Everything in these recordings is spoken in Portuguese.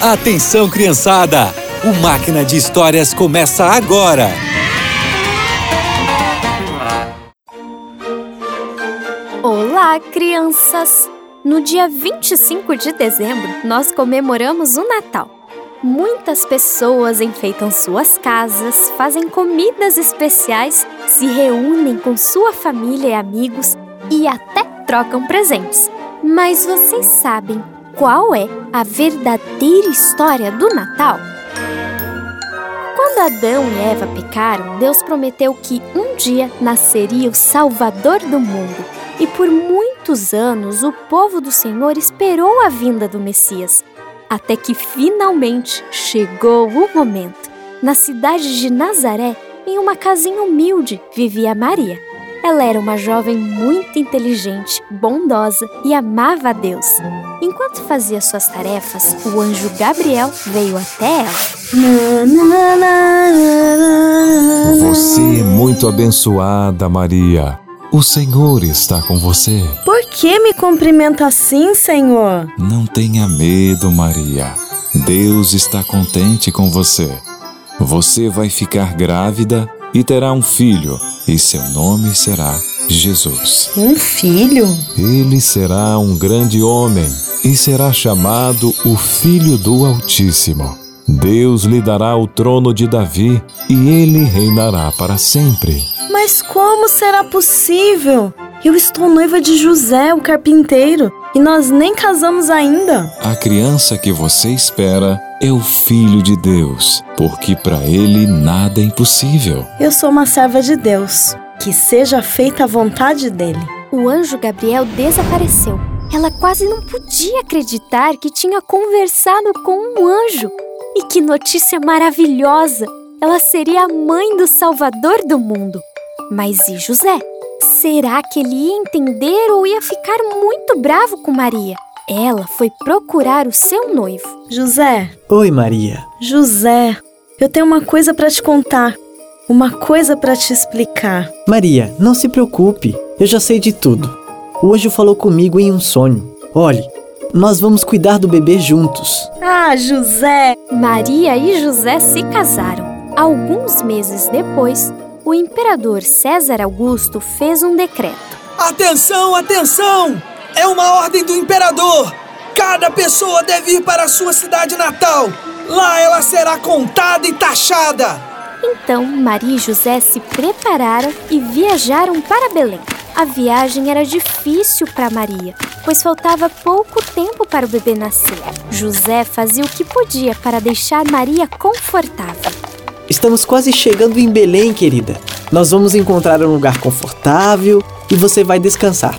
Atenção, criançada! O Máquina de Histórias começa agora! Olá, crianças! No dia 25 de dezembro, nós comemoramos o Natal. Muitas pessoas enfeitam suas casas, fazem comidas especiais, se reúnem com sua família e amigos e até trocam presentes. Mas vocês sabem qual é a verdadeira história do Natal? Quando Adão e Eva pecaram, Deus prometeu que um dia nasceria o Salvador do mundo. E por muitos anos o povo do Senhor esperou a vinda do Messias, até que finalmente chegou o momento. Na cidade de Nazaré, em uma casinha humilde, vivia Maria. Ela era uma jovem muito inteligente, bondosa e amava a Deus. Enquanto fazia suas tarefas, o anjo Gabriel veio até ela. Você é muito abençoada, Maria. O Senhor está com você. Por que me cumprimenta assim, Senhor? Não tenha medo, Maria. Deus está contente com você. Você vai ficar grávida e terá um filho, e seu nome será Jesus. Um filho? Ele será um grande homem e será chamado o Filho do Altíssimo. Deus lhe dará o trono de Davi e ele reinará para sempre. Mas como será possível? Eu estou noiva de José, o carpinteiro, e nós nem casamos ainda. A criança que você espera é o Filho de Deus, porque para ele nada é impossível. Eu sou uma serva de Deus. Que seja feita a vontade dele. O anjo Gabriel desapareceu. Ela quase não podia acreditar que tinha conversado com um anjo. E que notícia maravilhosa! Ela seria a mãe do Salvador do mundo. Mas e José? Será que ele ia entender ou ia ficar muito bravo com Maria? Ela foi procurar o seu noivo. José. Oi, Maria. José, eu tenho uma coisa para te contar. Uma coisa para te explicar. Maria, não se preocupe. Eu já sei de tudo. O anjo falou comigo em um sonho. Olhe, nós vamos cuidar do bebê juntos. Ah, José! Maria e José se casaram. Alguns meses depois, o imperador César Augusto fez um decreto. Atenção, atenção! É uma ordem do imperador! Cada pessoa deve ir para a sua cidade natal. Lá ela será contada e taxada. Então, Maria e José se prepararam e viajaram para Belém. A viagem era difícil para Maria, pois faltava pouco tempo para o bebê nascer. José fazia o que podia para deixar Maria confortável. Estamos quase chegando em Belém, querida. Nós vamos encontrar um lugar confortável e você vai descansar.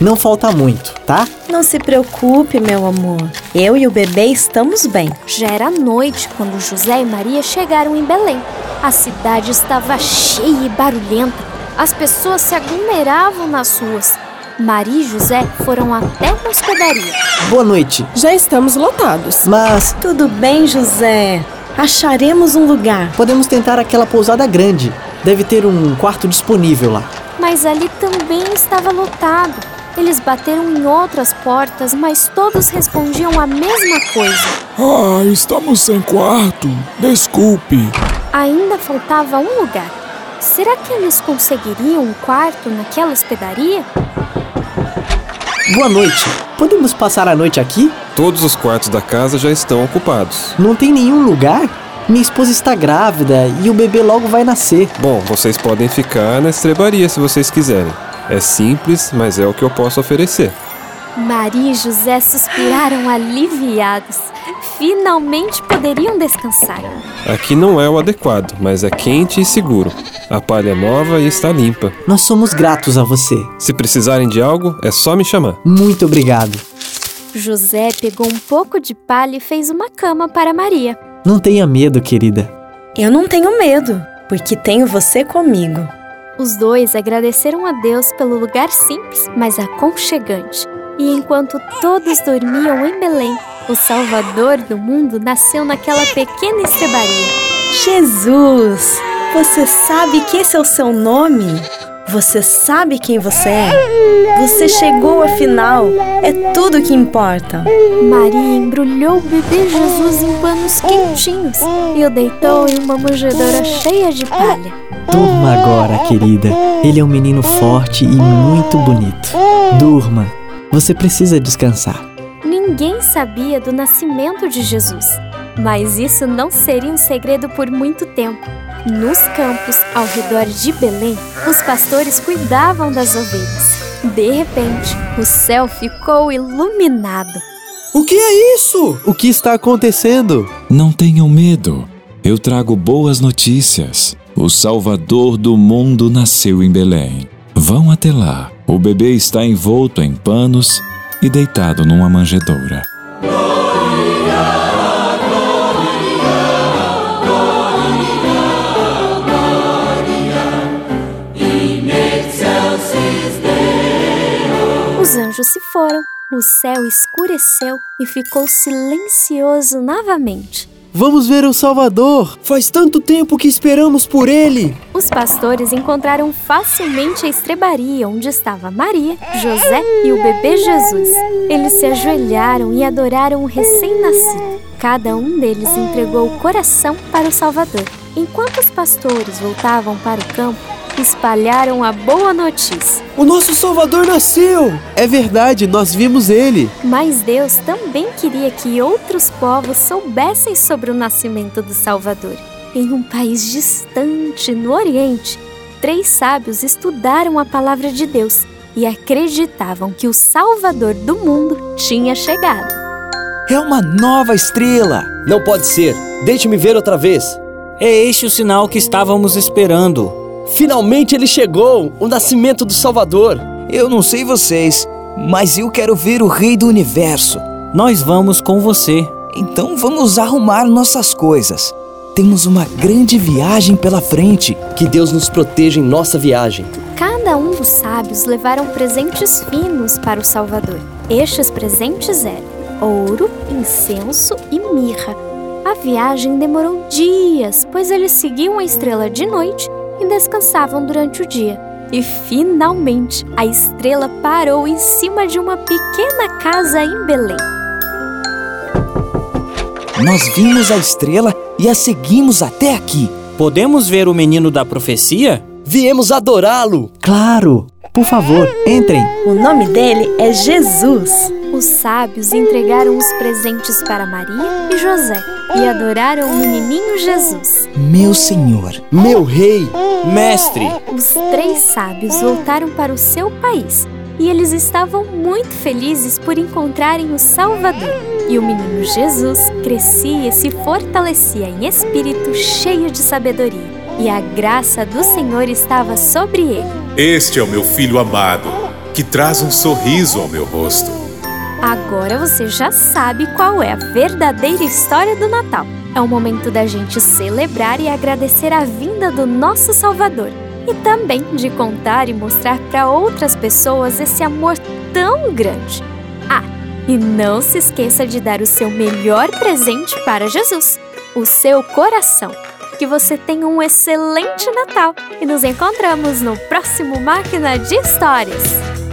Não falta muito, tá? Não se preocupe, meu amor. Eu e o bebê estamos bem. Já era noite quando José e Maria chegaram em Belém. A cidade estava cheia e barulhenta. As pessoas se aglomeravam nas ruas. Maria e José foram até uma hospedaria. Boa noite. Já estamos lotados. Mas Tudo bem, José. Acharemos um lugar. podemos tentar aquela pousada grande. Deve ter um quarto disponível lá. Mas ali também estava lotado. Eles bateram em outras portas, mas todos respondiam a mesma coisa. Ah, estamos sem quarto. Desculpe. Ainda faltava um lugar. Será que eles conseguiriam um quarto naquela hospedaria? Boa noite. Podemos passar a noite aqui? Todos os quartos da casa já estão ocupados. Não tem nenhum lugar? Minha esposa está grávida e o bebê logo vai nascer. Bom, vocês podem ficar na estrebaria se vocês quiserem. É simples, mas é o que eu posso oferecer. Maria e José suspiraram aliviados. Finalmente poderiam descansar. Aqui não é o adequado, mas é quente e seguro. A palha é nova e está limpa. Nós somos gratos a você. Se precisarem de algo, é só me chamar. Muito obrigado. José pegou um pouco de palha e fez uma cama para Maria. Não tenha medo, querida. Eu não tenho medo, porque tenho você comigo. Os dois agradeceram a Deus pelo lugar simples, mas aconchegante. E enquanto todos dormiam em Belém, o Salvador do mundo nasceu naquela pequena estrebaria. Jesus! Você sabe que esse é o seu nome? Você sabe quem você é? Você chegou afinal. É tudo que importa. Maria embrulhou o bebê Jesus em panos quentinhos e o deitou em uma manjedoura cheia de palha. Durma agora, querida. Ele é um menino forte e muito bonito. Durma. Você precisa descansar. Ninguém sabia do nascimento de Jesus, mas isso não seria um segredo por muito tempo. Nos campos ao redor de Belém, os pastores cuidavam das ovelhas. De repente, o céu ficou iluminado. O que é isso? O que está acontecendo? Não tenham medo. Eu trago boas notícias. O Salvador do mundo nasceu em Belém. Vão até lá. O bebê está envolto em panos e deitado numa manjedoura. Os anjos se foram, o céu escureceu e ficou silencioso novamente. Vamos ver o Salvador! Faz tanto tempo que esperamos por ele. Os pastores encontraram facilmente a estrebaria onde estava Maria, José e o bebê Jesus. Eles se ajoelharam e adoraram o recém-nascido. Cada um deles entregou o coração para o Salvador. Enquanto os pastores voltavam para o campo, espalharam a boa notícia. O nosso Salvador nasceu! É verdade, nós vimos ele. Mas Deus também queria que outros povos soubessem sobre o nascimento do Salvador. Em um país distante, no Oriente, três sábios estudaram a palavra de Deus e acreditavam que o Salvador do mundo tinha chegado. É uma nova estrela! Não pode ser! Deixe-me ver outra vez! É este o sinal que estávamos esperando. Finalmente ele chegou! O nascimento do Salvador! Eu não sei vocês, mas eu quero ver o Rei do Universo. Nós vamos com você. Então vamos arrumar nossas coisas. Temos uma grande viagem pela frente. Que Deus nos proteja em nossa viagem. Cada um dos sábios levaram presentes finos para o Salvador. Estes presentes eram ouro, incenso e mirra. A viagem demorou dias, pois eles seguiam a estrela de noite e descansavam durante o dia. E finalmente a estrela parou em cima de uma pequena casa em Belém. Nós vimos a estrela e a seguimos até aqui. Podemos ver o menino da profecia? Viemos adorá-lo! Claro! Por favor, entrem. O nome dele é Jesus. Os sábios entregaram os presentes para Maria e José e adoraram o menininho Jesus. Meu Senhor, meu Rei, Mestre. Os três sábios voltaram para o seu país e eles estavam muito felizes por encontrarem o Salvador. E o menino Jesus crescia e se fortalecia em espírito, cheio de sabedoria. E a graça do Senhor estava sobre ele. Este é o meu filho amado, que traz um sorriso ao meu rosto. Agora você já sabe qual é a verdadeira história do Natal. É o momento da gente celebrar e agradecer a vinda do nosso Salvador. E também de contar e mostrar para outras pessoas esse amor tão grande. Ah, e não se esqueça de dar o seu melhor presente para Jesus: o seu coração. Que você tenha um excelente Natal e nos encontramos no próximo Máquina de Histórias.